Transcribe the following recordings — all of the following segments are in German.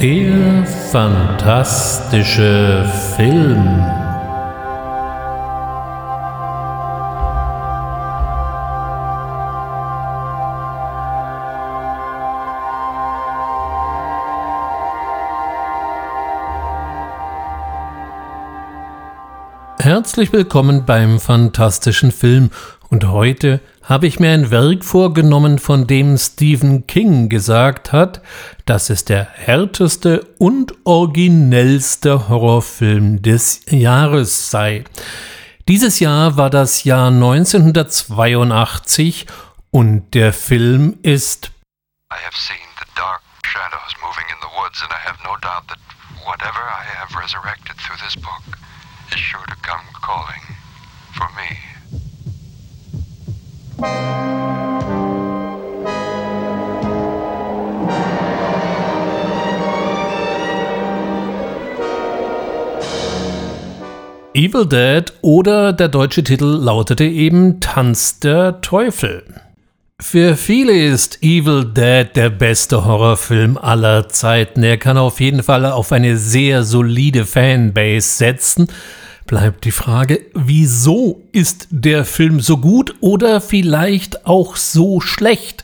Der fantastische Film. Herzlich willkommen beim fantastischen Film und heute habe ich mir ein Werk vorgenommen, von dem Stephen King gesagt hat, dass es der härteste und originellste Horrorfilm des Jahres sei. Dieses Jahr war das Jahr 1982 und der Film ist I have seen the dark shadows moving in the woods and I have no doubt that whatever I have resurrected through this book is sure to come calling for me. Evil Dead oder der deutsche Titel lautete eben Tanz der Teufel. Für viele ist Evil Dead der beste Horrorfilm aller Zeiten. Er kann auf jeden Fall auf eine sehr solide Fanbase setzen bleibt die Frage, wieso ist der Film so gut oder vielleicht auch so schlecht?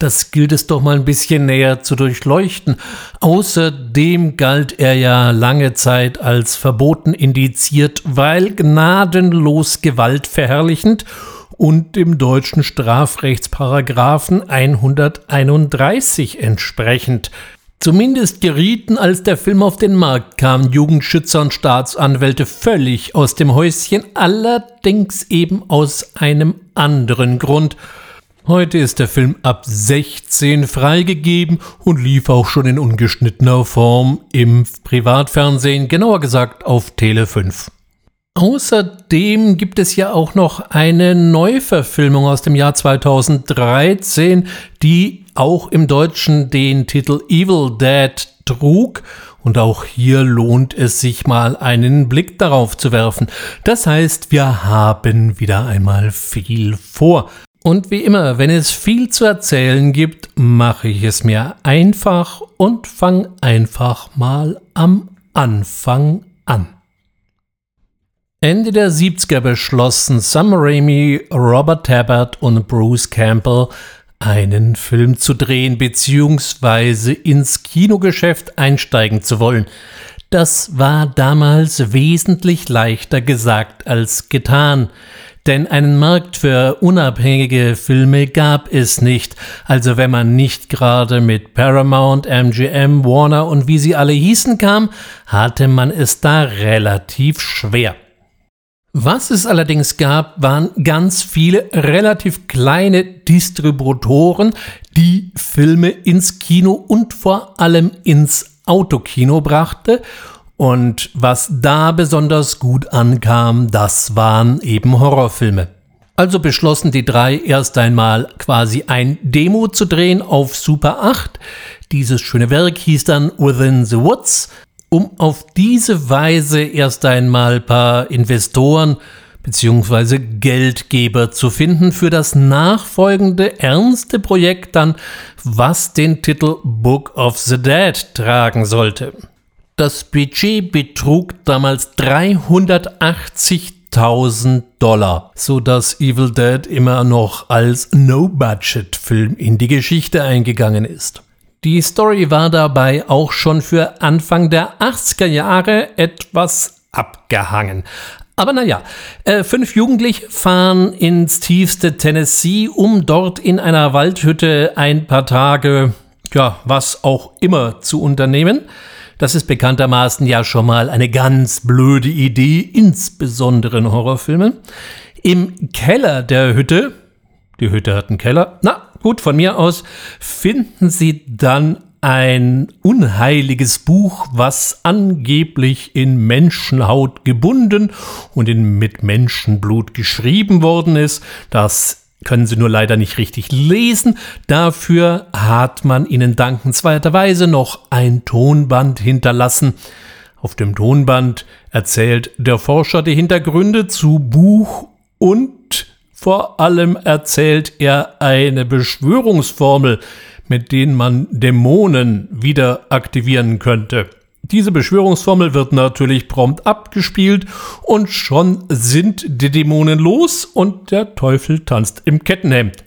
Das gilt es doch mal ein bisschen näher zu durchleuchten. Außerdem galt er ja lange Zeit als verboten indiziert, weil gnadenlos gewaltverherrlichend und dem deutschen Strafrechtsparagraphen 131 entsprechend. Zumindest gerieten, als der Film auf den Markt kam, Jugendschützer und Staatsanwälte völlig aus dem Häuschen, allerdings eben aus einem anderen Grund. Heute ist der Film ab 16 freigegeben und lief auch schon in ungeschnittener Form im Privatfernsehen, genauer gesagt auf Tele 5. Außerdem gibt es ja auch noch eine Neuverfilmung aus dem Jahr 2013, die auch im Deutschen den Titel Evil Dead trug. Und auch hier lohnt es sich mal einen Blick darauf zu werfen. Das heißt, wir haben wieder einmal viel vor. Und wie immer, wenn es viel zu erzählen gibt, mache ich es mir einfach und fange einfach mal am Anfang an. Ende der 70er beschlossen Sam Raimi, Robert Tabbert und Bruce Campbell einen Film zu drehen bzw. ins Kinogeschäft einsteigen zu wollen. Das war damals wesentlich leichter gesagt als getan, denn einen Markt für unabhängige Filme gab es nicht, also wenn man nicht gerade mit Paramount, MGM, Warner und wie sie alle hießen kam, hatte man es da relativ schwer. Was es allerdings gab, waren ganz viele relativ kleine Distributoren, die Filme ins Kino und vor allem ins Autokino brachte. Und was da besonders gut ankam, das waren eben Horrorfilme. Also beschlossen die drei erst einmal quasi ein Demo zu drehen auf Super 8. Dieses schöne Werk hieß dann Within the Woods um auf diese Weise erst einmal ein paar Investoren bzw. Geldgeber zu finden für das nachfolgende ernste Projekt dann, was den Titel Book of the Dead tragen sollte. Das Budget betrug damals 380.000 Dollar, so dass Evil Dead immer noch als No-Budget-Film in die Geschichte eingegangen ist. Die Story war dabei auch schon für Anfang der 80er Jahre etwas abgehangen. Aber naja, äh, fünf Jugendliche fahren ins tiefste Tennessee, um dort in einer Waldhütte ein paar Tage, ja, was auch immer zu unternehmen. Das ist bekanntermaßen ja schon mal eine ganz blöde Idee, insbesondere in Horrorfilmen. Im Keller der Hütte, die Hütte hat einen Keller, na, Gut, von mir aus finden Sie dann ein unheiliges Buch, was angeblich in Menschenhaut gebunden und in, mit Menschenblut geschrieben worden ist. Das können Sie nur leider nicht richtig lesen. Dafür hat man Ihnen dankenswerterweise noch ein Tonband hinterlassen. Auf dem Tonband erzählt der Forscher die Hintergründe zu Buch und vor allem erzählt er eine Beschwörungsformel, mit denen man Dämonen wieder aktivieren könnte. Diese Beschwörungsformel wird natürlich prompt abgespielt und schon sind die Dämonen los und der Teufel tanzt im Kettenhemd.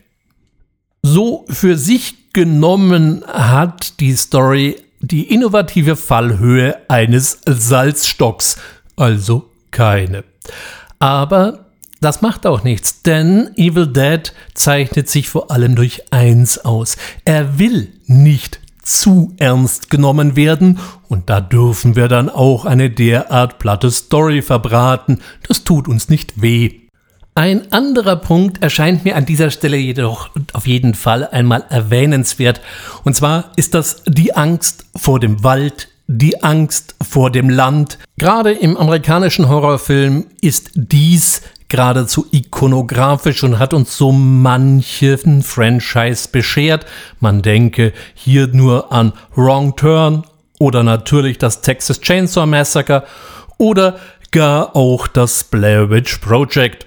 So für sich genommen hat die Story die innovative Fallhöhe eines Salzstocks, also keine. Aber das macht auch nichts, denn Evil Dead zeichnet sich vor allem durch eins aus. Er will nicht zu ernst genommen werden und da dürfen wir dann auch eine derart platte Story verbraten. Das tut uns nicht weh. Ein anderer Punkt erscheint mir an dieser Stelle jedoch auf jeden Fall einmal erwähnenswert. Und zwar ist das die Angst vor dem Wald, die Angst vor dem Land. Gerade im amerikanischen Horrorfilm ist dies geradezu ikonografisch und hat uns so manchen Franchise beschert. Man denke hier nur an Wrong Turn oder natürlich das Texas Chainsaw Massacre oder gar auch das Blair Witch Project.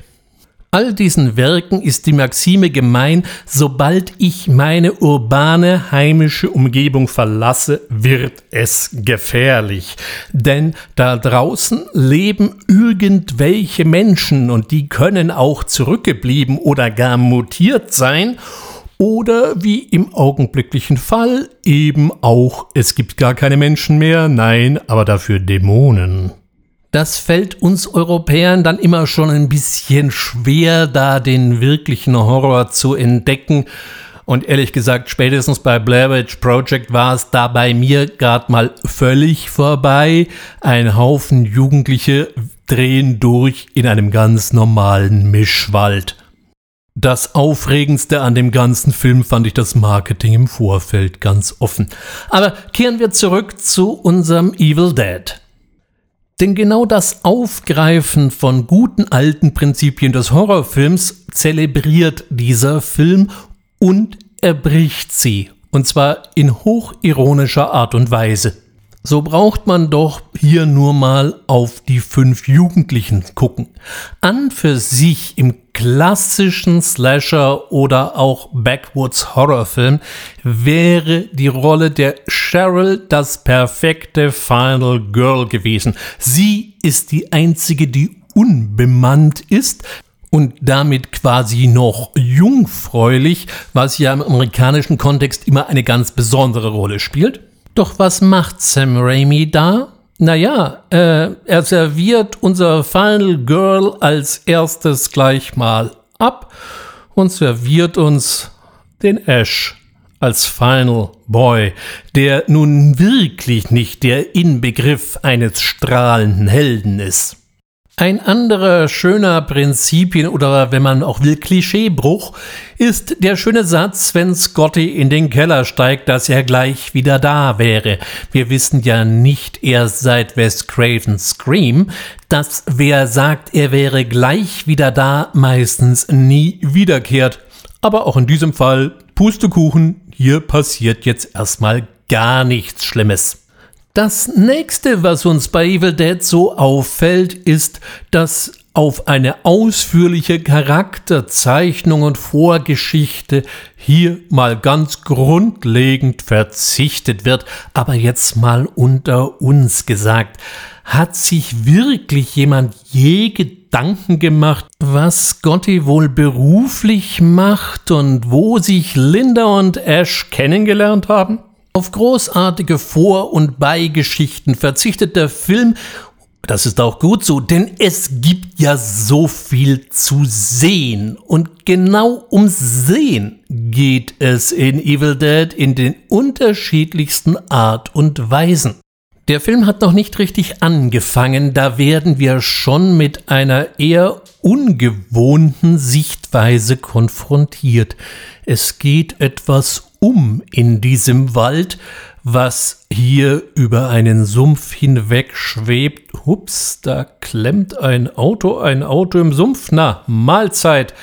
All diesen Werken ist die Maxime gemein, sobald ich meine urbane heimische Umgebung verlasse, wird es gefährlich. Denn da draußen leben irgendwelche Menschen und die können auch zurückgeblieben oder gar mutiert sein oder wie im augenblicklichen Fall eben auch, es gibt gar keine Menschen mehr, nein, aber dafür Dämonen. Das fällt uns Europäern dann immer schon ein bisschen schwer, da den wirklichen Horror zu entdecken. Und ehrlich gesagt, spätestens bei Blair Witch Project war es da bei mir gerade mal völlig vorbei. Ein Haufen Jugendliche drehen durch in einem ganz normalen Mischwald. Das Aufregendste an dem ganzen Film fand ich das Marketing im Vorfeld ganz offen. Aber kehren wir zurück zu unserem Evil Dead. Denn genau das Aufgreifen von guten alten Prinzipien des Horrorfilms zelebriert dieser Film und erbricht sie, und zwar in hochironischer Art und Weise. So braucht man doch hier nur mal auf die fünf Jugendlichen gucken. An für sich im klassischen Slasher oder auch Backwoods Horrorfilm wäre die Rolle der Cheryl das perfekte Final Girl gewesen. Sie ist die einzige, die unbemannt ist, und damit quasi noch jungfräulich, was ja im amerikanischen Kontext immer eine ganz besondere Rolle spielt. Doch was macht Sam Raimi da? Naja, äh, er serviert unser Final Girl als erstes gleich mal ab und serviert uns den Ash als Final Boy, der nun wirklich nicht der Inbegriff eines strahlenden Helden ist. Ein anderer schöner Prinzipien oder wenn man auch will Klischeebruch ist der schöne Satz, wenn Scotty in den Keller steigt, dass er gleich wieder da wäre. Wir wissen ja nicht erst seit Wes Craven's Scream, dass wer sagt, er wäre gleich wieder da, meistens nie wiederkehrt. Aber auch in diesem Fall Pustekuchen, hier passiert jetzt erstmal gar nichts Schlimmes. Das nächste, was uns bei Evil Dead so auffällt, ist, dass auf eine ausführliche Charakterzeichnung und Vorgeschichte hier mal ganz grundlegend verzichtet wird. Aber jetzt mal unter uns gesagt, hat sich wirklich jemand je Gedanken gemacht, was Scotty wohl beruflich macht und wo sich Linda und Ash kennengelernt haben? Auf großartige Vor- und Beigeschichten verzichtet der Film das ist auch gut so, denn es gibt ja so viel zu sehen. Und genau um Sehen geht es in Evil Dead in den unterschiedlichsten Art und Weisen. Der Film hat noch nicht richtig angefangen, da werden wir schon mit einer eher ungewohnten Sichtweise konfrontiert. Es geht etwas um in diesem Wald, was hier über einen Sumpf hinweg schwebt. Hups, da klemmt ein Auto, ein Auto im Sumpf. Na, Mahlzeit.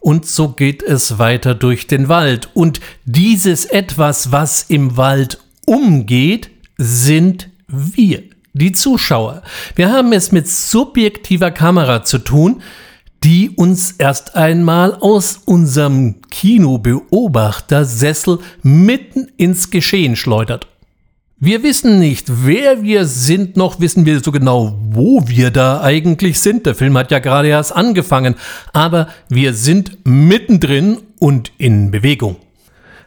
Und so geht es weiter durch den Wald. Und dieses etwas, was im Wald umgeht, sind wir, die Zuschauer. Wir haben es mit subjektiver Kamera zu tun, die uns erst einmal aus unserem Kinobeobachtersessel mitten ins Geschehen schleudert. Wir wissen nicht, wer wir sind, noch wissen wir so genau, wo wir da eigentlich sind. Der Film hat ja gerade erst angefangen, aber wir sind mittendrin und in Bewegung.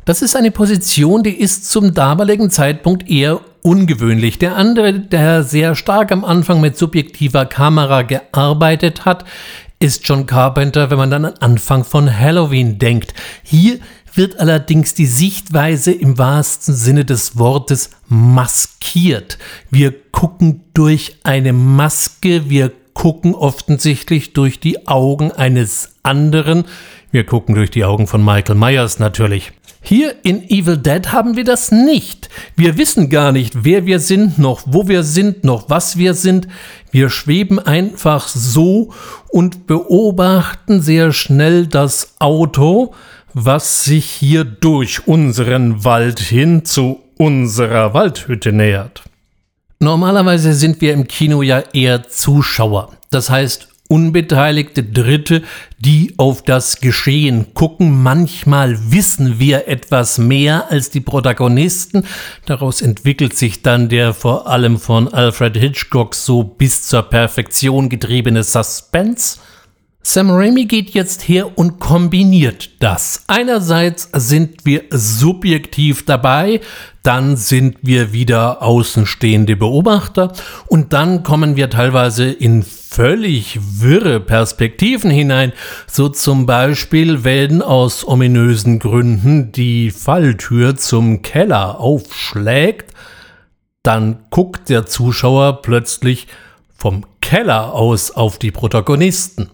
Das ist eine Position, die ist zum damaligen Zeitpunkt eher ungewöhnlich. Der andere, der sehr stark am Anfang mit subjektiver Kamera gearbeitet hat, ist John Carpenter, wenn man dann an Anfang von Halloween denkt. Hier wird allerdings die Sichtweise im wahrsten Sinne des Wortes maskiert. Wir gucken durch eine Maske, wir gucken offensichtlich durch die Augen eines anderen. Wir gucken durch die Augen von Michael Myers natürlich. Hier in Evil Dead haben wir das nicht. Wir wissen gar nicht, wer wir sind, noch wo wir sind, noch was wir sind. Wir schweben einfach so und beobachten sehr schnell das Auto, was sich hier durch unseren Wald hin zu unserer Waldhütte nähert. Normalerweise sind wir im Kino ja eher Zuschauer. Das heißt, unbeteiligte Dritte, die auf das Geschehen gucken. Manchmal wissen wir etwas mehr als die Protagonisten. Daraus entwickelt sich dann der vor allem von Alfred Hitchcock so bis zur Perfektion getriebene Suspense. Sam Raimi geht jetzt her und kombiniert das. Einerseits sind wir subjektiv dabei, dann sind wir wieder außenstehende Beobachter und dann kommen wir teilweise in völlig wirre Perspektiven hinein. So zum Beispiel, wenn aus ominösen Gründen die Falltür zum Keller aufschlägt, dann guckt der Zuschauer plötzlich vom Keller aus auf die Protagonisten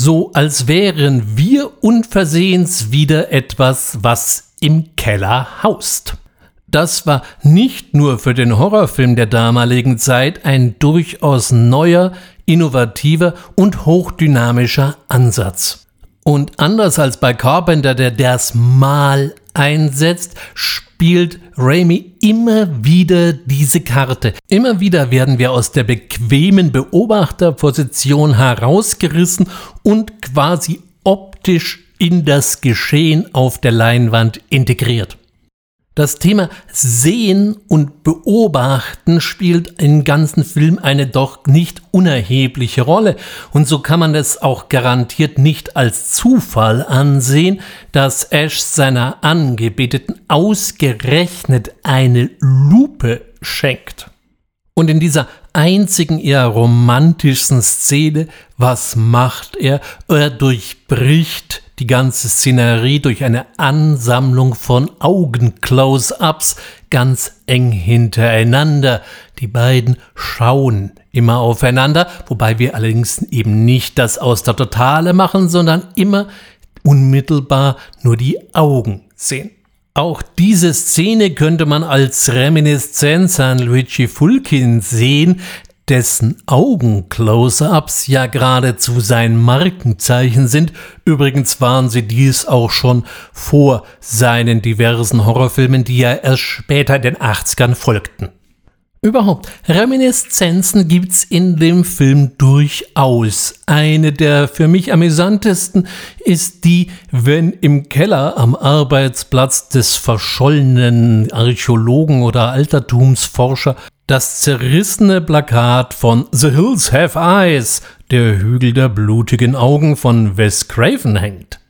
so als wären wir unversehens wieder etwas, was im Keller haust. Das war nicht nur für den Horrorfilm der damaligen Zeit ein durchaus neuer, innovativer und hochdynamischer Ansatz. Und anders als bei Carpenter, der das Mal einsetzt, spielt Raimi immer wieder diese Karte. Immer wieder werden wir aus der bequemen Beobachterposition herausgerissen und quasi optisch in das Geschehen auf der Leinwand integriert. Das Thema Sehen und Beobachten spielt im ganzen Film eine doch nicht unerhebliche Rolle. Und so kann man es auch garantiert nicht als Zufall ansehen, dass Ash seiner Angebeteten ausgerechnet eine Lupe schenkt. Und in dieser einzigen eher romantischen Szene, was macht er? Er durchbricht die ganze Szenerie durch eine Ansammlung von Augen-Close-ups ganz eng hintereinander. Die beiden schauen immer aufeinander, wobei wir allerdings eben nicht das aus der Totale machen, sondern immer unmittelbar nur die Augen sehen. Auch diese Szene könnte man als Reminiszenz an Luigi Fulkin sehen, dessen Augen-Close-ups ja geradezu sein Markenzeichen sind. Übrigens waren sie dies auch schon vor seinen diversen Horrorfilmen, die ja erst später in den 80ern folgten. Überhaupt, Reminiszenzen gibt's in dem Film durchaus. Eine der für mich amüsantesten ist die, wenn im Keller am Arbeitsplatz des verschollenen Archäologen oder Altertumsforscher das zerrissene Plakat von The Hills Have Eyes, der Hügel der blutigen Augen von Wes Craven hängt.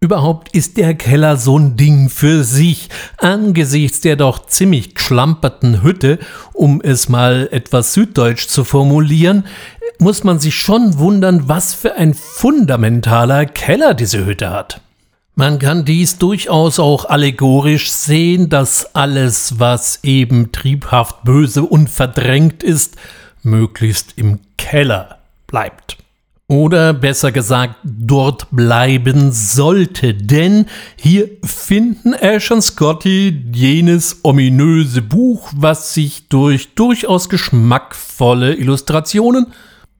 Überhaupt ist der Keller so ein Ding für sich, angesichts der doch ziemlich geschlamperten Hütte, um es mal etwas süddeutsch zu formulieren, muss man sich schon wundern, was für ein fundamentaler Keller diese Hütte hat. Man kann dies durchaus auch allegorisch sehen, dass alles, was eben triebhaft böse und verdrängt ist, möglichst im Keller bleibt. Oder besser gesagt, dort bleiben sollte, denn hier finden Ash und Scotty jenes ominöse Buch, was sich durch durchaus geschmackvolle Illustrationen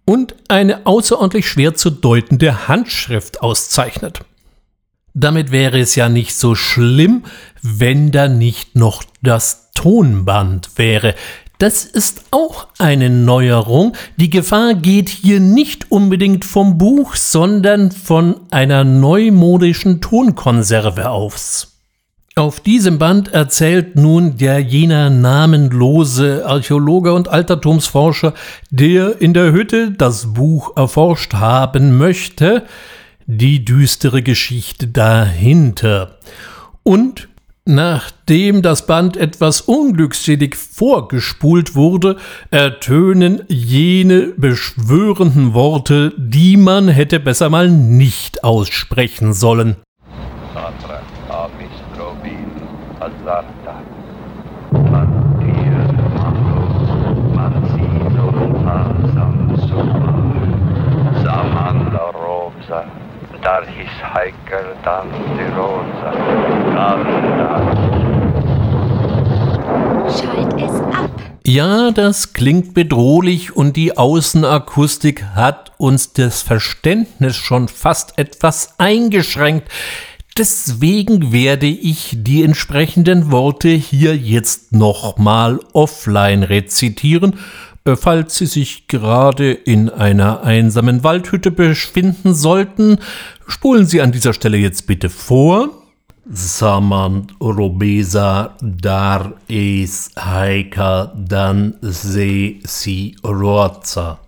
und eine außerordentlich schwer zu deutende Handschrift auszeichnet. Damit wäre es ja nicht so schlimm, wenn da nicht noch das Tonband wäre. Das ist auch eine Neuerung. Die Gefahr geht hier nicht unbedingt vom Buch, sondern von einer neumodischen Tonkonserve aufs. Auf diesem Band erzählt nun der jener namenlose Archäologe und Altertumsforscher, der in der Hütte das Buch erforscht haben möchte, die düstere Geschichte dahinter. Und nachdem das Band etwas unglückselig vorgespult wurde, ertönen jene beschwörenden Worte, die man hätte besser mal nicht aussprechen sollen. Darhis, Heiker, Dante, Rosa. Schalt es ab. Ja, das klingt bedrohlich und die Außenakustik hat uns das Verständnis schon fast etwas eingeschränkt. Deswegen werde ich die entsprechenden Worte hier jetzt nochmal offline rezitieren, falls Sie sich gerade in einer einsamen Waldhütte befinden sollten. Spulen Sie an dieser Stelle jetzt bitte vor. Samant robesa dar es haika dan se si roza.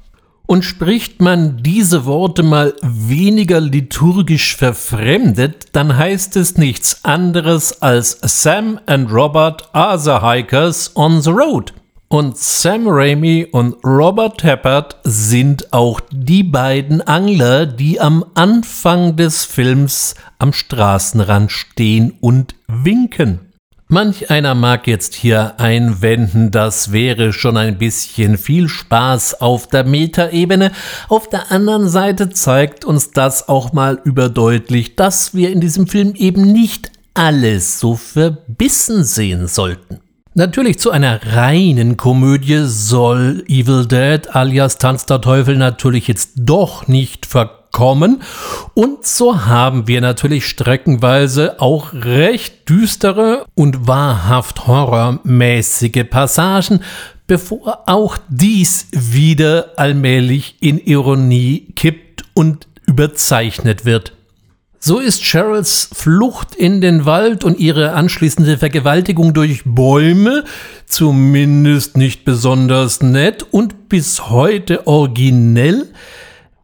Und spricht man diese Worte mal weniger liturgisch verfremdet, dann heißt es nichts anderes als Sam and Robert are the hikers on the road. Und Sam Raimi und Robert Tappert sind auch die beiden Angler, die am Anfang des Films am Straßenrand stehen und winken. Manch einer mag jetzt hier einwenden, das wäre schon ein bisschen viel Spaß auf der Metaebene. Auf der anderen Seite zeigt uns das auch mal überdeutlich, dass wir in diesem Film eben nicht alles so verbissen sehen sollten. Natürlich zu einer reinen Komödie soll Evil Dead alias Tanz der Teufel natürlich jetzt doch nicht verkaufen kommen. Und so haben wir natürlich streckenweise auch recht düstere und wahrhaft horrormäßige Passagen, bevor auch dies wieder allmählich in Ironie kippt und überzeichnet wird. So ist Cheryls Flucht in den Wald und ihre anschließende Vergewaltigung durch Bäume zumindest nicht besonders nett und bis heute originell,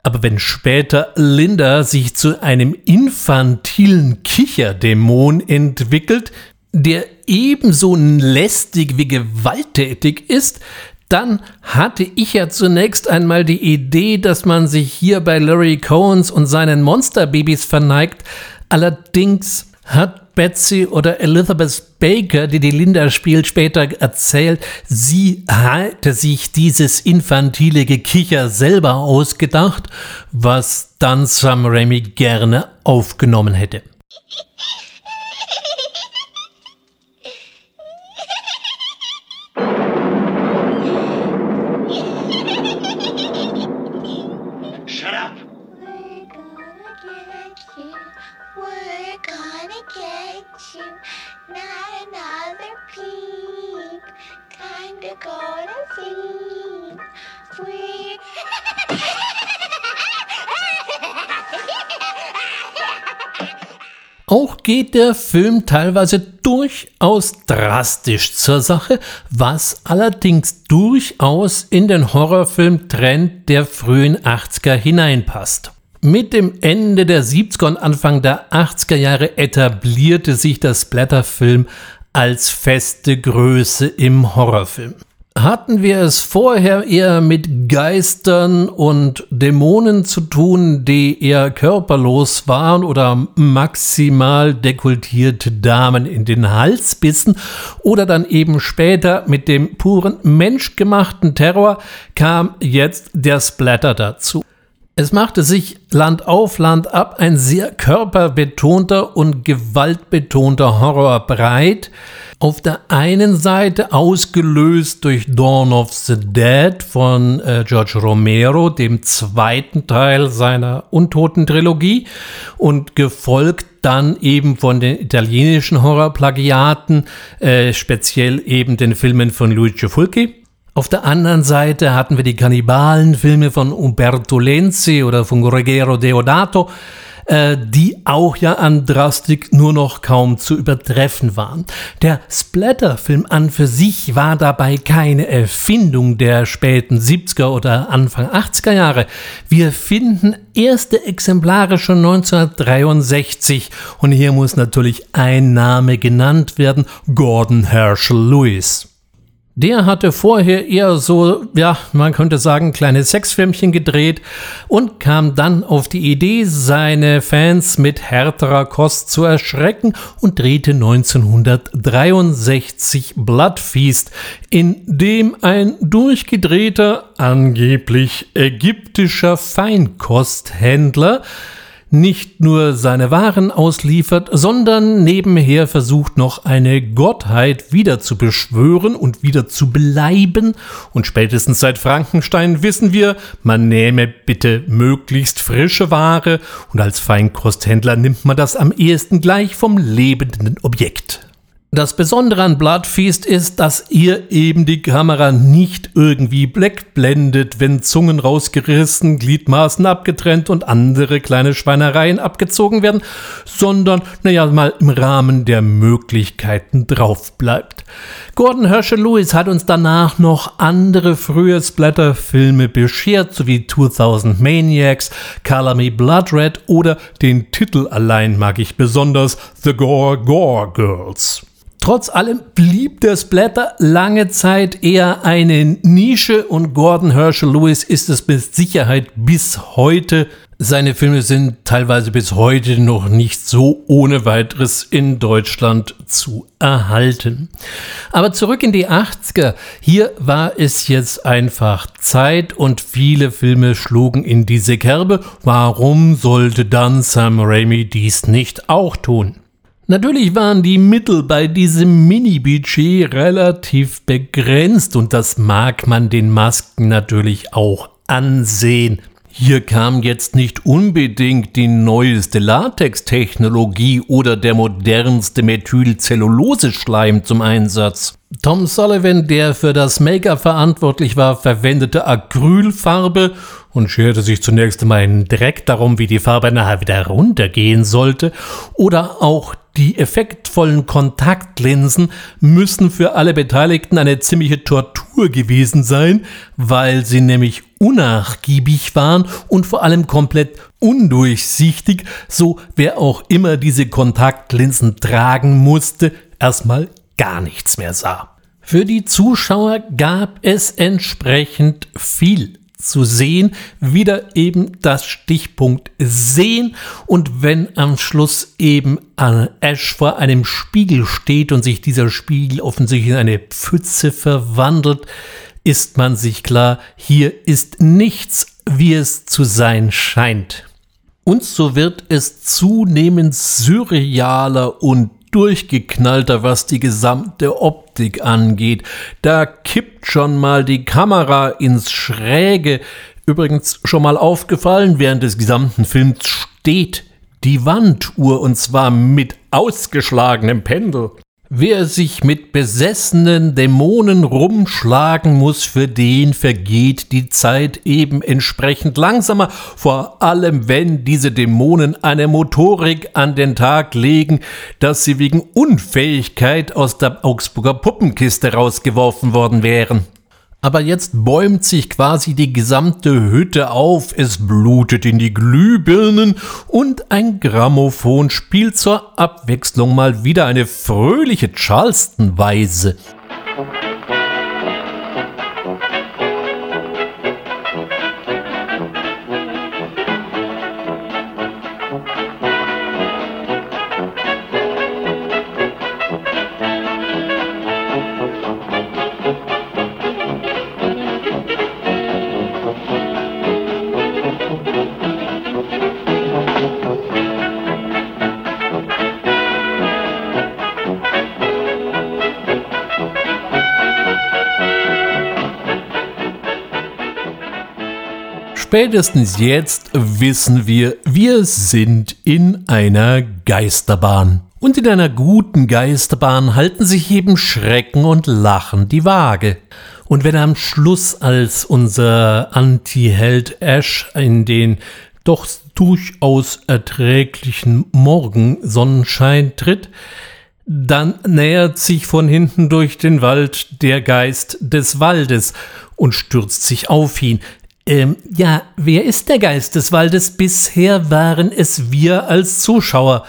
aber wenn später Linda sich zu einem infantilen Kicherdämon entwickelt, der ebenso lästig wie gewalttätig ist, dann hatte ich ja zunächst einmal die Idee, dass man sich hier bei Larry Cohens und seinen Monsterbabys verneigt. Allerdings hat Betsy oder Elizabeth Baker, die die Linda spielt, später erzählt, sie hatte sich dieses infantile Gekicher selber ausgedacht, was dann Sam Raimi gerne aufgenommen hätte. Auch geht der Film teilweise durchaus drastisch zur Sache, was allerdings durchaus in den Horrorfilm-Trend der frühen 80er hineinpasst. Mit dem Ende der 70er und Anfang der 80er Jahre etablierte sich das Blätterfilm als feste Größe im Horrorfilm. Hatten wir es vorher eher mit Geistern und Dämonen zu tun, die eher körperlos waren oder maximal dekultierte Damen in den Hals bissen oder dann eben später mit dem puren menschgemachten Terror kam jetzt der Splatter dazu. Es machte sich Land auf, Land ab ein sehr körperbetonter und gewaltbetonter Horror breit, auf der einen Seite ausgelöst durch Dawn of the Dead von äh, George Romero, dem zweiten Teil seiner Untoten-Trilogie, und gefolgt dann eben von den italienischen Horrorplagiaten, äh, speziell eben den Filmen von Luigi Fulci. Auf der anderen Seite hatten wir die Kannibalenfilme von Umberto Lenzi oder von Ruggero Deodato, äh, die auch ja an Drastik nur noch kaum zu übertreffen waren. Der Splatter-Film an für sich war dabei keine Erfindung der späten 70er oder Anfang 80er Jahre. Wir finden erste Exemplare schon 1963 und hier muss natürlich ein Name genannt werden, Gordon Herschel Lewis. Der hatte vorher eher so, ja, man könnte sagen, kleine Sexfilmchen gedreht und kam dann auf die Idee, seine Fans mit härterer Kost zu erschrecken und drehte 1963 Bloodfeast, in dem ein durchgedrehter, angeblich ägyptischer Feinkosthändler nicht nur seine Waren ausliefert, sondern nebenher versucht noch eine Gottheit wieder zu beschwören und wieder zu beleiben. Und spätestens seit Frankenstein wissen wir, man nehme bitte möglichst frische Ware und als Feinkosthändler nimmt man das am ehesten gleich vom lebenden Objekt. Das Besondere an Bloodfeast ist, dass ihr eben die Kamera nicht irgendwie blackblendet, wenn Zungen rausgerissen, Gliedmaßen abgetrennt und andere kleine Schweinereien abgezogen werden, sondern, naja, mal im Rahmen der Möglichkeiten drauf bleibt. Gordon Herschel Lewis hat uns danach noch andere frühe Splatter-Filme beschert, sowie 2000 Maniacs, Color Me Blood Red oder den Titel allein mag ich besonders, The Gore Gore Girls. Trotz allem blieb der Splatter lange Zeit eher eine Nische und Gordon Herschel Lewis ist es mit Sicherheit bis heute. Seine Filme sind teilweise bis heute noch nicht so ohne weiteres in Deutschland zu erhalten. Aber zurück in die 80er. Hier war es jetzt einfach Zeit und viele Filme schlugen in diese Kerbe. Warum sollte dann Sam Raimi dies nicht auch tun? Natürlich waren die Mittel bei diesem Mini-Budget relativ begrenzt und das mag man den Masken natürlich auch ansehen. Hier kam jetzt nicht unbedingt die neueste Latex-Technologie oder der modernste Methylcellulose-Schleim zum Einsatz. Tom Sullivan, der für das Make-up verantwortlich war, verwendete Acrylfarbe und scherte sich zunächst einmal einen Dreck darum, wie die Farbe nachher wieder runtergehen sollte. Oder auch die effektvollen Kontaktlinsen müssen für alle Beteiligten eine ziemliche Tortur gewesen sein, weil sie nämlich unnachgiebig waren und vor allem komplett undurchsichtig, so wer auch immer diese Kontaktlinsen tragen musste, erstmal gar nichts mehr sah. Für die Zuschauer gab es entsprechend viel zu sehen, wieder eben das Stichpunkt sehen und wenn am Schluss eben Ash vor einem Spiegel steht und sich dieser Spiegel offensichtlich in eine Pfütze verwandelt, ist man sich klar, hier ist nichts, wie es zu sein scheint. Und so wird es zunehmend surrealer und durchgeknallter, was die gesamte Optik angeht. Da kippt schon mal die Kamera ins Schräge. Übrigens schon mal aufgefallen, während des gesamten Films steht die Wanduhr und zwar mit ausgeschlagenem Pendel. Wer sich mit besessenen Dämonen rumschlagen muss, für den vergeht die Zeit eben entsprechend langsamer, vor allem wenn diese Dämonen eine Motorik an den Tag legen, dass sie wegen Unfähigkeit aus der Augsburger Puppenkiste rausgeworfen worden wären. Aber jetzt bäumt sich quasi die gesamte Hütte auf, es blutet in die Glühbirnen und ein Grammophon spielt zur Abwechslung mal wieder eine fröhliche Charleston-Weise. Spätestens jetzt wissen wir, wir sind in einer Geisterbahn. Und in einer guten Geisterbahn halten sich eben Schrecken und Lachen die Waage. Und wenn am Schluss als unser Anti-Held Ash in den doch durchaus erträglichen Morgensonnenschein tritt, dann nähert sich von hinten durch den Wald der Geist des Waldes und stürzt sich auf ihn. Ähm, ja, wer ist der Geist des Waldes? Bisher waren es wir als Zuschauer.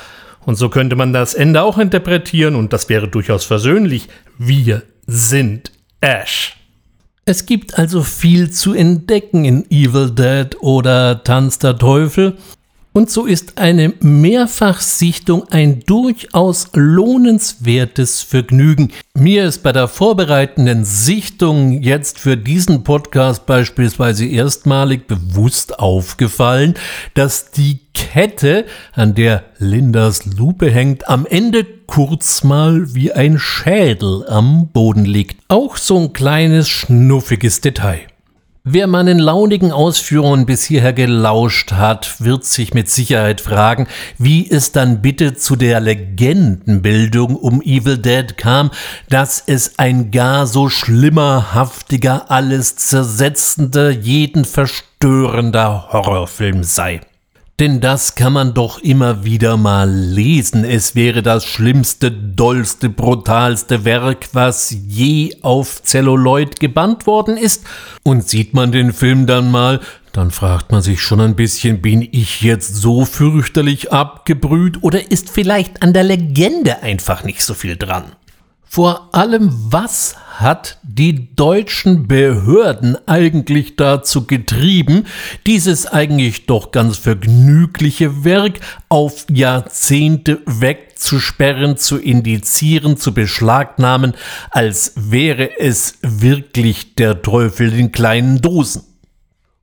Und so könnte man das Ende auch interpretieren, und das wäre durchaus versöhnlich. Wir sind Ash. Es gibt also viel zu entdecken in Evil Dead oder Tanz der Teufel, und so ist eine Mehrfachsichtung ein durchaus lohnenswertes Vergnügen. Mir ist bei der vorbereitenden Sichtung jetzt für diesen Podcast beispielsweise erstmalig bewusst aufgefallen, dass die Kette, an der Lindas Lupe hängt, am Ende kurz mal wie ein Schädel am Boden liegt. Auch so ein kleines schnuffiges Detail. Wer meinen launigen Ausführungen bis hierher gelauscht hat, wird sich mit Sicherheit fragen, wie es dann bitte zu der Legendenbildung um Evil Dead kam, dass es ein gar so schlimmer, haftiger, alles zersetzender, jeden verstörender Horrorfilm sei. Denn das kann man doch immer wieder mal lesen. Es wäre das schlimmste, dollste, brutalste Werk, was je auf Zelluloid gebannt worden ist. Und sieht man den Film dann mal, dann fragt man sich schon ein bisschen, bin ich jetzt so fürchterlich abgebrüht oder ist vielleicht an der Legende einfach nicht so viel dran? Vor allem, was hat die deutschen Behörden eigentlich dazu getrieben, dieses eigentlich doch ganz vergnügliche Werk auf Jahrzehnte wegzusperren, zu indizieren, zu beschlagnahmen, als wäre es wirklich der Teufel in kleinen Dosen?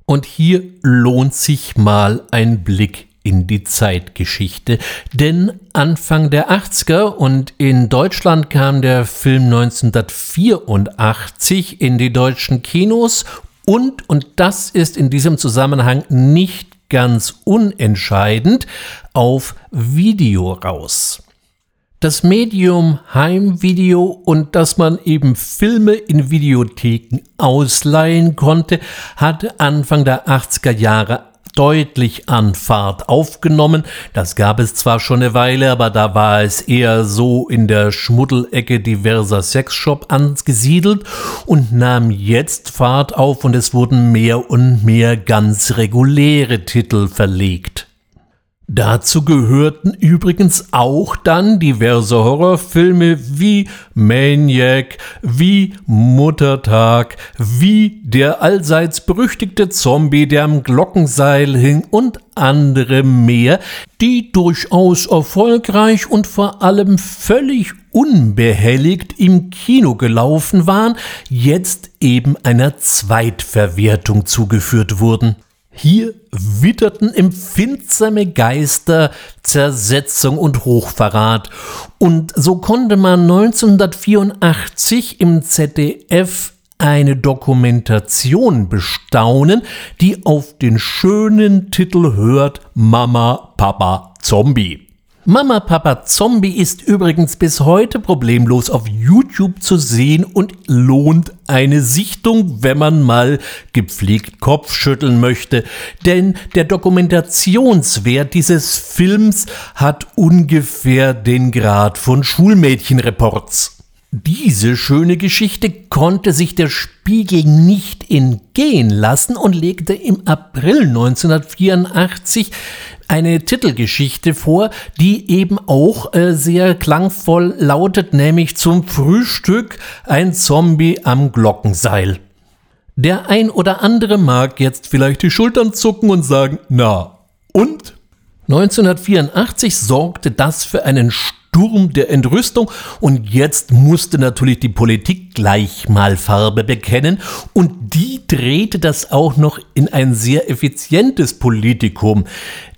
Und hier lohnt sich mal ein Blick in die Zeitgeschichte. Denn Anfang der 80er und in Deutschland kam der Film 1984 in die deutschen Kinos und, und das ist in diesem Zusammenhang nicht ganz unentscheidend, auf Video raus. Das Medium Heimvideo und dass man eben Filme in Videotheken ausleihen konnte, hat Anfang der 80er Jahre deutlich an Fahrt aufgenommen. Das gab es zwar schon eine Weile, aber da war es eher so in der Schmuddelecke diverser Sexshop angesiedelt und nahm jetzt Fahrt auf und es wurden mehr und mehr ganz reguläre Titel verlegt. Dazu gehörten übrigens auch dann diverse Horrorfilme wie Maniac, wie Muttertag, wie der allseits berüchtigte Zombie, der am Glockenseil hing und andere mehr, die durchaus erfolgreich und vor allem völlig unbehelligt im Kino gelaufen waren, jetzt eben einer Zweitverwertung zugeführt wurden. Hier witterten empfindsame Geister Zersetzung und Hochverrat. Und so konnte man 1984 im ZDF eine Dokumentation bestaunen, die auf den schönen Titel hört Mama, Papa, Zombie. Mama Papa Zombie ist übrigens bis heute problemlos auf YouTube zu sehen und lohnt eine Sichtung, wenn man mal gepflegt Kopf schütteln möchte. Denn der Dokumentationswert dieses Films hat ungefähr den Grad von Schulmädchenreports. Diese schöne Geschichte konnte sich der Spiegel nicht entgehen lassen und legte im April 1984 eine Titelgeschichte vor, die eben auch äh, sehr klangvoll lautet, nämlich zum Frühstück ein Zombie am Glockenseil. Der ein oder andere mag jetzt vielleicht die Schultern zucken und sagen, na, und? 1984 sorgte das für einen der Entrüstung und jetzt musste natürlich die Politik gleich mal Farbe bekennen und die drehte das auch noch in ein sehr effizientes Politikum.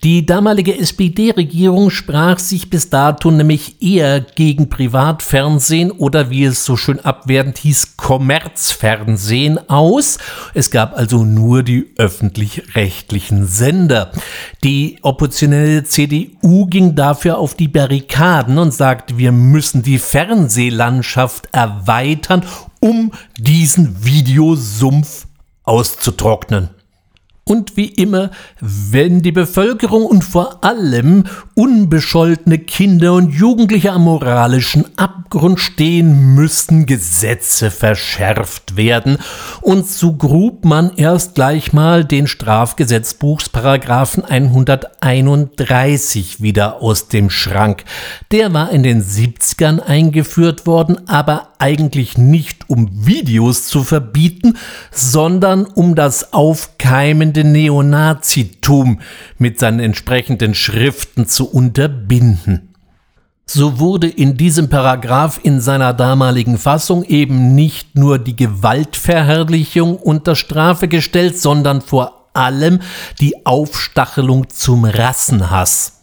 Die damalige SPD-Regierung sprach sich bis dato nämlich eher gegen Privatfernsehen oder wie es so schön abwertend hieß, Kommerzfernsehen aus. Es gab also nur die öffentlich-rechtlichen Sender. Die oppositionelle CDU ging dafür auf die Barrikaden und sagte, wir müssen die Fernsehlandschaft erweitern um diesen Videosumpf auszutrocknen. Und wie immer, wenn die Bevölkerung und vor allem unbescholtene Kinder und Jugendliche am moralischen Abgrund stehen, müssen Gesetze verschärft werden. Und so grub man erst gleich mal den Strafgesetzbuchsparagraphen 131 wieder aus dem Schrank. Der war in den 70ern eingeführt worden, aber eigentlich nicht um Videos zu verbieten, sondern um das aufkeimende Neonazitum mit seinen entsprechenden Schriften zu unterbinden. So wurde in diesem Paragraph in seiner damaligen Fassung eben nicht nur die Gewaltverherrlichung unter Strafe gestellt, sondern vor allem die Aufstachelung zum Rassenhass.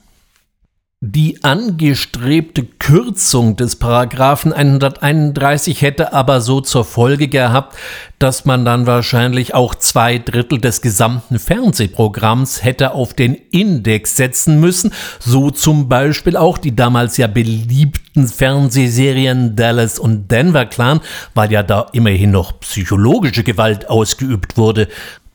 Die angestrebte Kürzung des Paragraphen 131 hätte aber so zur Folge gehabt, dass man dann wahrscheinlich auch zwei Drittel des gesamten Fernsehprogramms hätte auf den Index setzen müssen, so zum Beispiel auch die damals ja beliebten Fernsehserien Dallas und Denver Clan, weil ja da immerhin noch psychologische Gewalt ausgeübt wurde.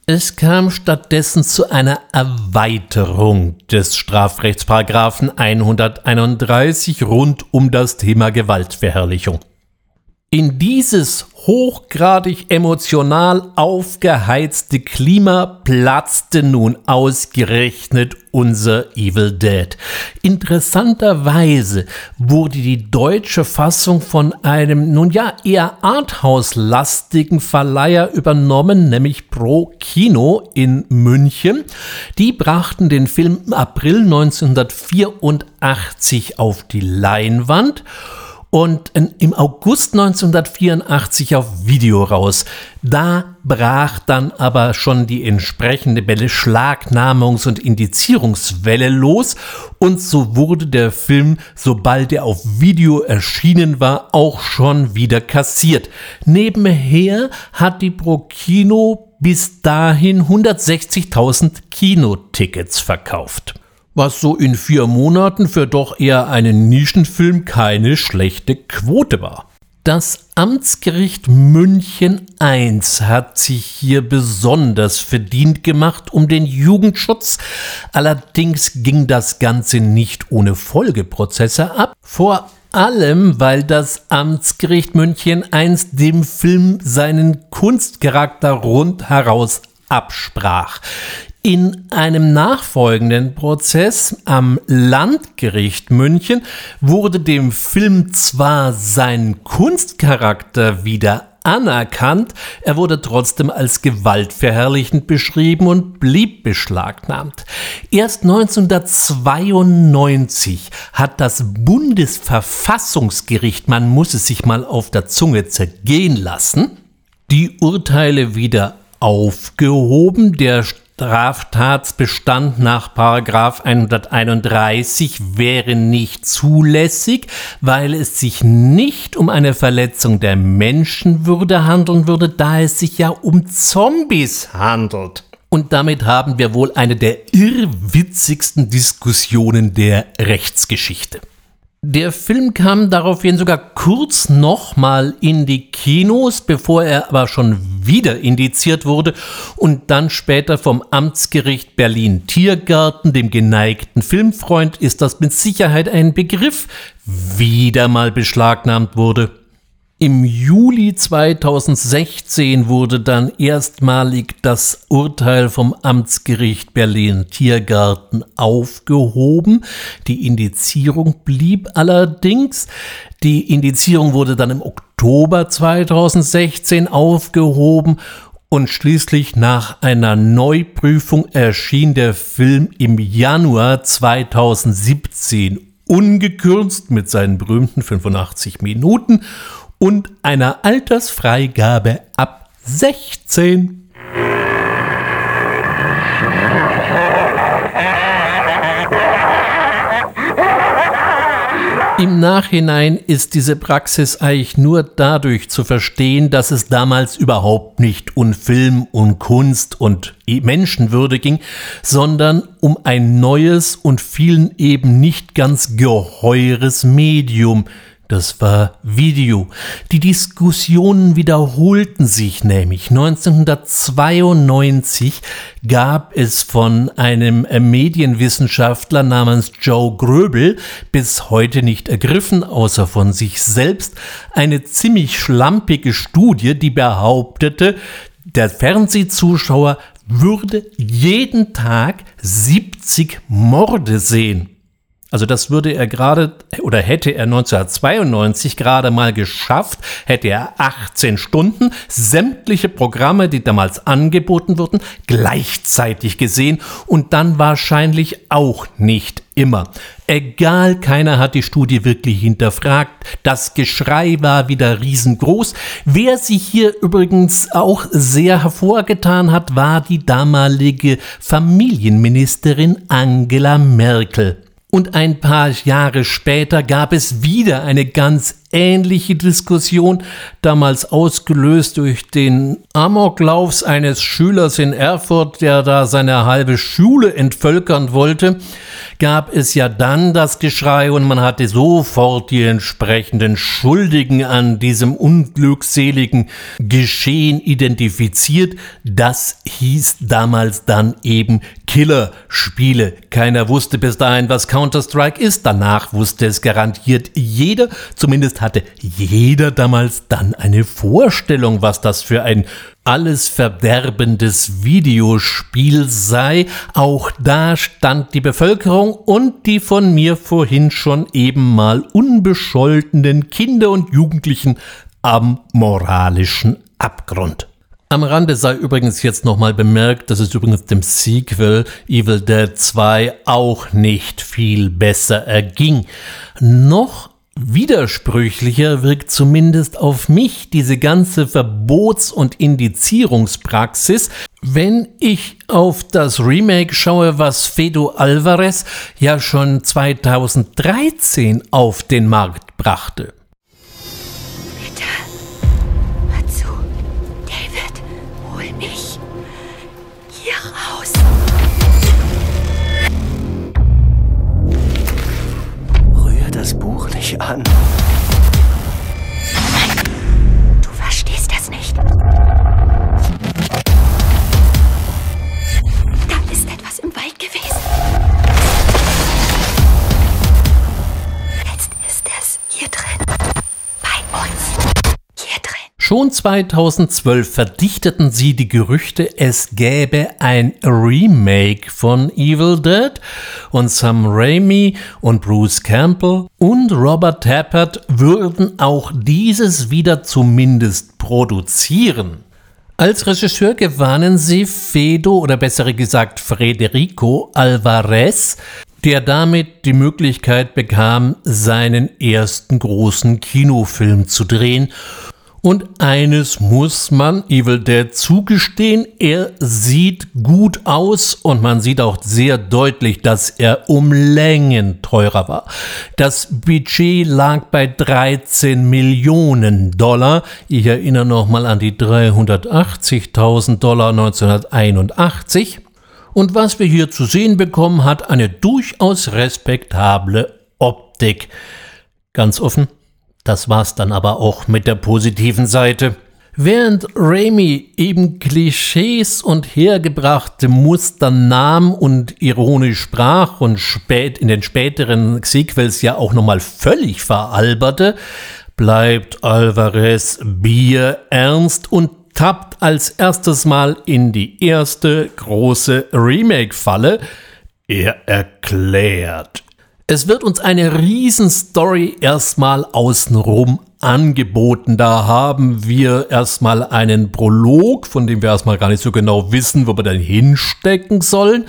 Es kam stattdessen zu einer Erweiterung des Strafrechtsparagraphen 131 rund um das Thema Gewaltverherrlichung. In dieses hochgradig emotional aufgeheizte Klima platzte nun ausgerechnet unser Evil Dead. Interessanterweise wurde die deutsche Fassung von einem nun ja eher Arthouse-lastigen Verleiher übernommen, nämlich Pro Kino in München. Die brachten den Film im April 1984 auf die Leinwand und im August 1984 auf Video raus. Da brach dann aber schon die entsprechende Beschlagnamungs- und Indizierungswelle los und so wurde der Film, sobald er auf Video erschienen war, auch schon wieder kassiert. Nebenher hat die Pro-Kino bis dahin 160.000 Kinotickets verkauft was so in vier Monaten für doch eher einen Nischenfilm keine schlechte Quote war. Das Amtsgericht München I hat sich hier besonders verdient gemacht um den Jugendschutz. Allerdings ging das Ganze nicht ohne Folgeprozesse ab. Vor allem, weil das Amtsgericht München I dem Film seinen Kunstcharakter rundheraus absprach. In einem nachfolgenden Prozess am Landgericht München wurde dem Film zwar sein Kunstcharakter wieder anerkannt, er wurde trotzdem als gewaltverherrlichend beschrieben und blieb beschlagnahmt. Erst 1992 hat das Bundesverfassungsgericht, man muss es sich mal auf der Zunge zergehen lassen, die Urteile wieder aufgehoben. Der Straftatsbestand nach 131 wäre nicht zulässig, weil es sich nicht um eine Verletzung der Menschenwürde handeln würde, da es sich ja um Zombies handelt. Und damit haben wir wohl eine der irrwitzigsten Diskussionen der Rechtsgeschichte. Der Film kam daraufhin sogar kurz nochmal in die Kinos, bevor er aber schon wieder indiziert wurde und dann später vom Amtsgericht Berlin Tiergarten, dem geneigten Filmfreund, ist das mit Sicherheit ein Begriff, wieder mal beschlagnahmt wurde. Im Juli 2016 wurde dann erstmalig das Urteil vom Amtsgericht Berlin Tiergarten aufgehoben. Die Indizierung blieb allerdings. Die Indizierung wurde dann im Oktober 2016 aufgehoben und schließlich nach einer Neuprüfung erschien der Film im Januar 2017 ungekürzt mit seinen berühmten 85 Minuten und einer Altersfreigabe ab 16. Im Nachhinein ist diese Praxis eigentlich nur dadurch zu verstehen, dass es damals überhaupt nicht um Film und Kunst und Menschenwürde ging, sondern um ein neues und vielen eben nicht ganz geheures Medium, das war Video. Die Diskussionen wiederholten sich nämlich. 1992 gab es von einem Medienwissenschaftler namens Joe Gröbel, bis heute nicht ergriffen, außer von sich selbst, eine ziemlich schlampige Studie, die behauptete, der Fernsehzuschauer würde jeden Tag 70 Morde sehen. Also das würde er gerade oder hätte er 1992 gerade mal geschafft, hätte er 18 Stunden sämtliche Programme, die damals angeboten wurden, gleichzeitig gesehen und dann wahrscheinlich auch nicht immer. Egal, keiner hat die Studie wirklich hinterfragt. Das Geschrei war wieder riesengroß. Wer sich hier übrigens auch sehr hervorgetan hat, war die damalige Familienministerin Angela Merkel. Und ein paar Jahre später gab es wieder eine ganz ähnliche Diskussion, damals ausgelöst durch den Amoklaufs eines Schülers in Erfurt, der da seine halbe Schule entvölkern wollte gab es ja dann das Geschrei und man hatte sofort die entsprechenden Schuldigen an diesem unglückseligen Geschehen identifiziert. Das hieß damals dann eben Killerspiele. Keiner wusste bis dahin, was Counter-Strike ist. Danach wusste es garantiert jeder. Zumindest hatte jeder damals dann eine Vorstellung, was das für ein alles verderbendes Videospiel sei, auch da stand die Bevölkerung und die von mir vorhin schon eben mal unbescholtenen Kinder und Jugendlichen am moralischen Abgrund. Am Rande sei übrigens jetzt nochmal bemerkt, dass es übrigens dem Sequel Evil Dead 2 auch nicht viel besser erging. Noch Widersprüchlicher wirkt zumindest auf mich diese ganze Verbots- und Indizierungspraxis, wenn ich auf das Remake schaue, was Fedo Alvarez ja schon 2013 auf den Markt brachte. Mich an. Schon 2012 verdichteten sie die Gerüchte, es gäbe ein Remake von Evil Dead und Sam Raimi und Bruce Campbell und Robert Tappert würden auch dieses wieder zumindest produzieren. Als Regisseur gewannen sie Fedo oder bessere gesagt Federico Alvarez, der damit die Möglichkeit bekam, seinen ersten großen Kinofilm zu drehen und eines muss man Evil Dead zugestehen, er sieht gut aus und man sieht auch sehr deutlich, dass er um Längen teurer war. Das Budget lag bei 13 Millionen Dollar. Ich erinnere nochmal an die 380.000 Dollar 1981. Und was wir hier zu sehen bekommen, hat eine durchaus respektable Optik. Ganz offen, das war's dann aber auch mit der positiven Seite. Während Raimi eben Klischees und hergebrachte Muster nahm und ironisch sprach und spät in den späteren Sequels ja auch nochmal völlig veralberte, bleibt Alvarez Bier ernst und tappt als erstes Mal in die erste große Remake-Falle. Er erklärt, es wird uns eine Riesenstory erstmal außenrum angeboten. Da haben wir erstmal einen Prolog, von dem wir erstmal gar nicht so genau wissen, wo wir dann hinstecken sollen.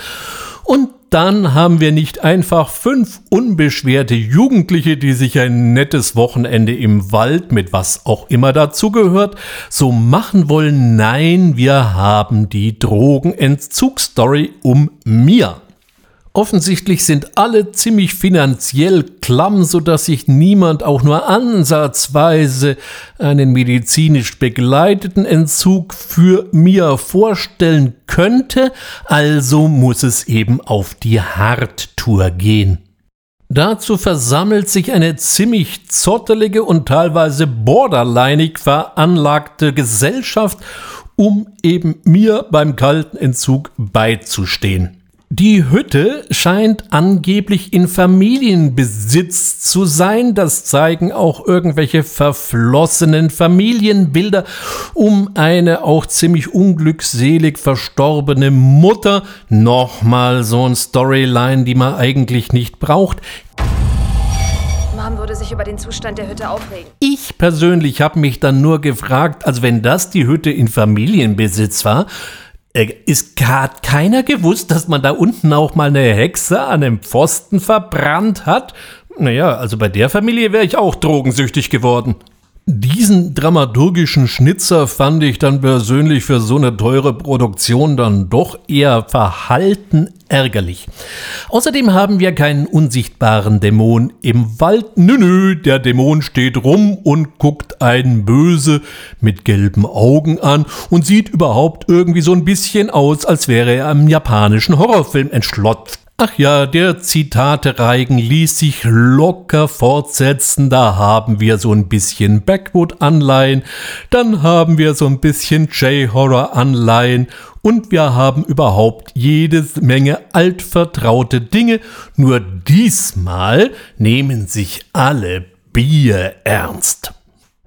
Und dann haben wir nicht einfach fünf unbeschwerte Jugendliche, die sich ein nettes Wochenende im Wald mit was auch immer dazugehört, so machen wollen. Nein, wir haben die Drogenentzugsstory um Mia. Offensichtlich sind alle ziemlich finanziell klamm, so dass sich niemand auch nur ansatzweise einen medizinisch begleiteten Entzug für mir vorstellen könnte, also muss es eben auf die Hardtour gehen. Dazu versammelt sich eine ziemlich zottelige und teilweise borderlinig veranlagte Gesellschaft, um eben mir beim kalten Entzug beizustehen. Die Hütte scheint angeblich in Familienbesitz zu sein. Das zeigen auch irgendwelche verflossenen Familienbilder um eine auch ziemlich unglückselig verstorbene Mutter. Nochmal so ein Storyline, die man eigentlich nicht braucht. Mom würde sich über den Zustand der Hütte aufregen. Ich persönlich habe mich dann nur gefragt, also wenn das die Hütte in Familienbesitz war, ist hat keiner gewusst, dass man da unten auch mal eine Hexe an einem Pfosten verbrannt hat? Naja, also bei der Familie wäre ich auch drogensüchtig geworden. Diesen dramaturgischen Schnitzer fand ich dann persönlich für so eine teure Produktion dann doch eher verhalten ärgerlich. Außerdem haben wir keinen unsichtbaren Dämon im Wald. Nö, nö, der Dämon steht rum und guckt einen böse mit gelben Augen an und sieht überhaupt irgendwie so ein bisschen aus, als wäre er einem japanischen Horrorfilm entschlotzt. Ach ja, der Zitate-Reigen ließ sich locker fortsetzen. Da haben wir so ein bisschen Backwood-Anleihen, dann haben wir so ein bisschen J-Horror-Anleihen und wir haben überhaupt jede Menge altvertraute Dinge. Nur diesmal nehmen sich alle Bier ernst.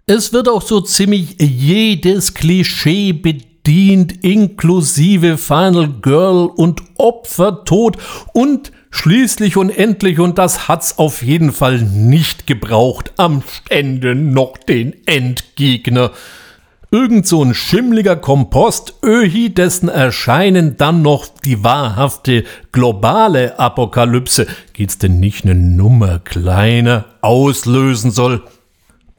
Es wird auch so ziemlich jedes Klischee bedient dient inklusive Final Girl und Opfertod und schließlich und endlich, und das hat's auf jeden Fall nicht gebraucht, am Ende noch den Endgegner. Irgend so ein schimmliger Kompost, Öhi, dessen Erscheinen dann noch die wahrhafte globale Apokalypse, geht's denn nicht eine Nummer kleiner, auslösen soll?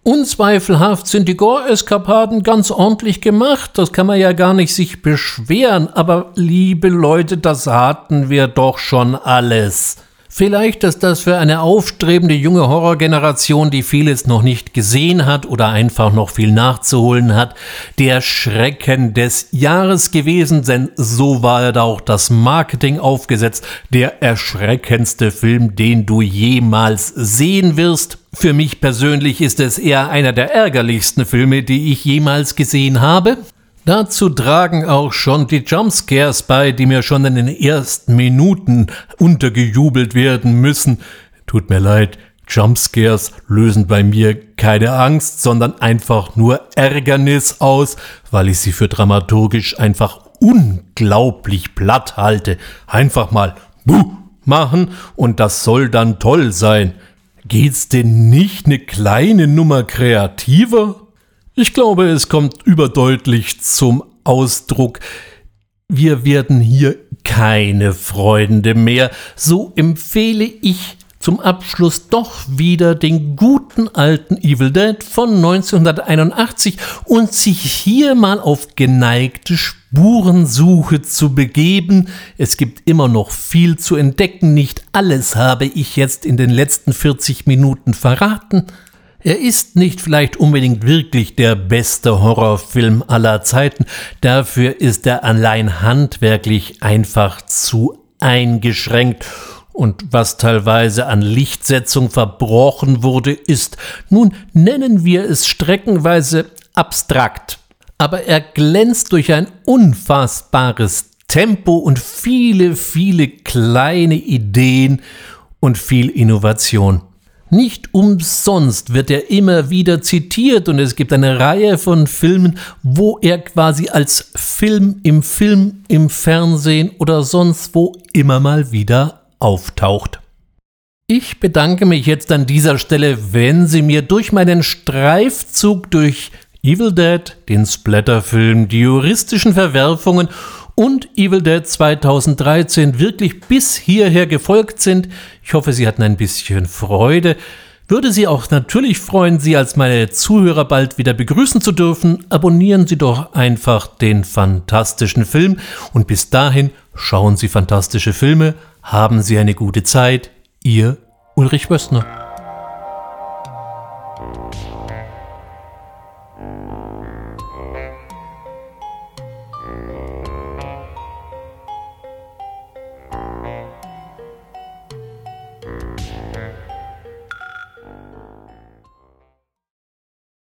Unzweifelhaft sind die Gore-Eskapaden ganz ordentlich gemacht, das kann man ja gar nicht sich beschweren, aber liebe Leute, das hatten wir doch schon alles. Vielleicht ist das für eine aufstrebende junge Horrorgeneration, die vieles noch nicht gesehen hat oder einfach noch viel nachzuholen hat, der Schrecken des Jahres gewesen, denn so war da auch das Marketing aufgesetzt, der erschreckendste Film, den du jemals sehen wirst. Für mich persönlich ist es eher einer der ärgerlichsten Filme, die ich jemals gesehen habe. Dazu tragen auch schon die Jumpscares bei, die mir schon in den ersten Minuten untergejubelt werden müssen. Tut mir leid, Jumpscares lösen bei mir keine Angst, sondern einfach nur Ärgernis aus, weil ich sie für dramaturgisch einfach unglaublich platt halte. Einfach mal Buh machen und das soll dann toll sein. Geht's denn nicht eine kleine Nummer kreativer? Ich glaube, es kommt überdeutlich zum Ausdruck. Wir werden hier keine Freunde mehr. So empfehle ich zum Abschluss doch wieder den guten alten Evil Dead von 1981 und sich hier mal auf geneigte Spurensuche zu begeben. Es gibt immer noch viel zu entdecken. Nicht alles habe ich jetzt in den letzten 40 Minuten verraten. Er ist nicht vielleicht unbedingt wirklich der beste Horrorfilm aller Zeiten, dafür ist er allein handwerklich einfach zu eingeschränkt. Und was teilweise an Lichtsetzung verbrochen wurde, ist, nun nennen wir es streckenweise abstrakt, aber er glänzt durch ein unfassbares Tempo und viele, viele kleine Ideen und viel Innovation. Nicht umsonst wird er immer wieder zitiert und es gibt eine Reihe von Filmen, wo er quasi als Film im Film, im Fernsehen oder sonst wo immer mal wieder auftaucht. Ich bedanke mich jetzt an dieser Stelle, wenn Sie mir durch meinen Streifzug durch Evil Dead, den Splatterfilm, die juristischen Verwerfungen und Evil Dead 2013 wirklich bis hierher gefolgt sind. Ich hoffe, Sie hatten ein bisschen Freude. Würde Sie auch natürlich freuen, Sie als meine Zuhörer bald wieder begrüßen zu dürfen. Abonnieren Sie doch einfach den fantastischen Film und bis dahin schauen Sie fantastische Filme, haben Sie eine gute Zeit. Ihr Ulrich Wössner.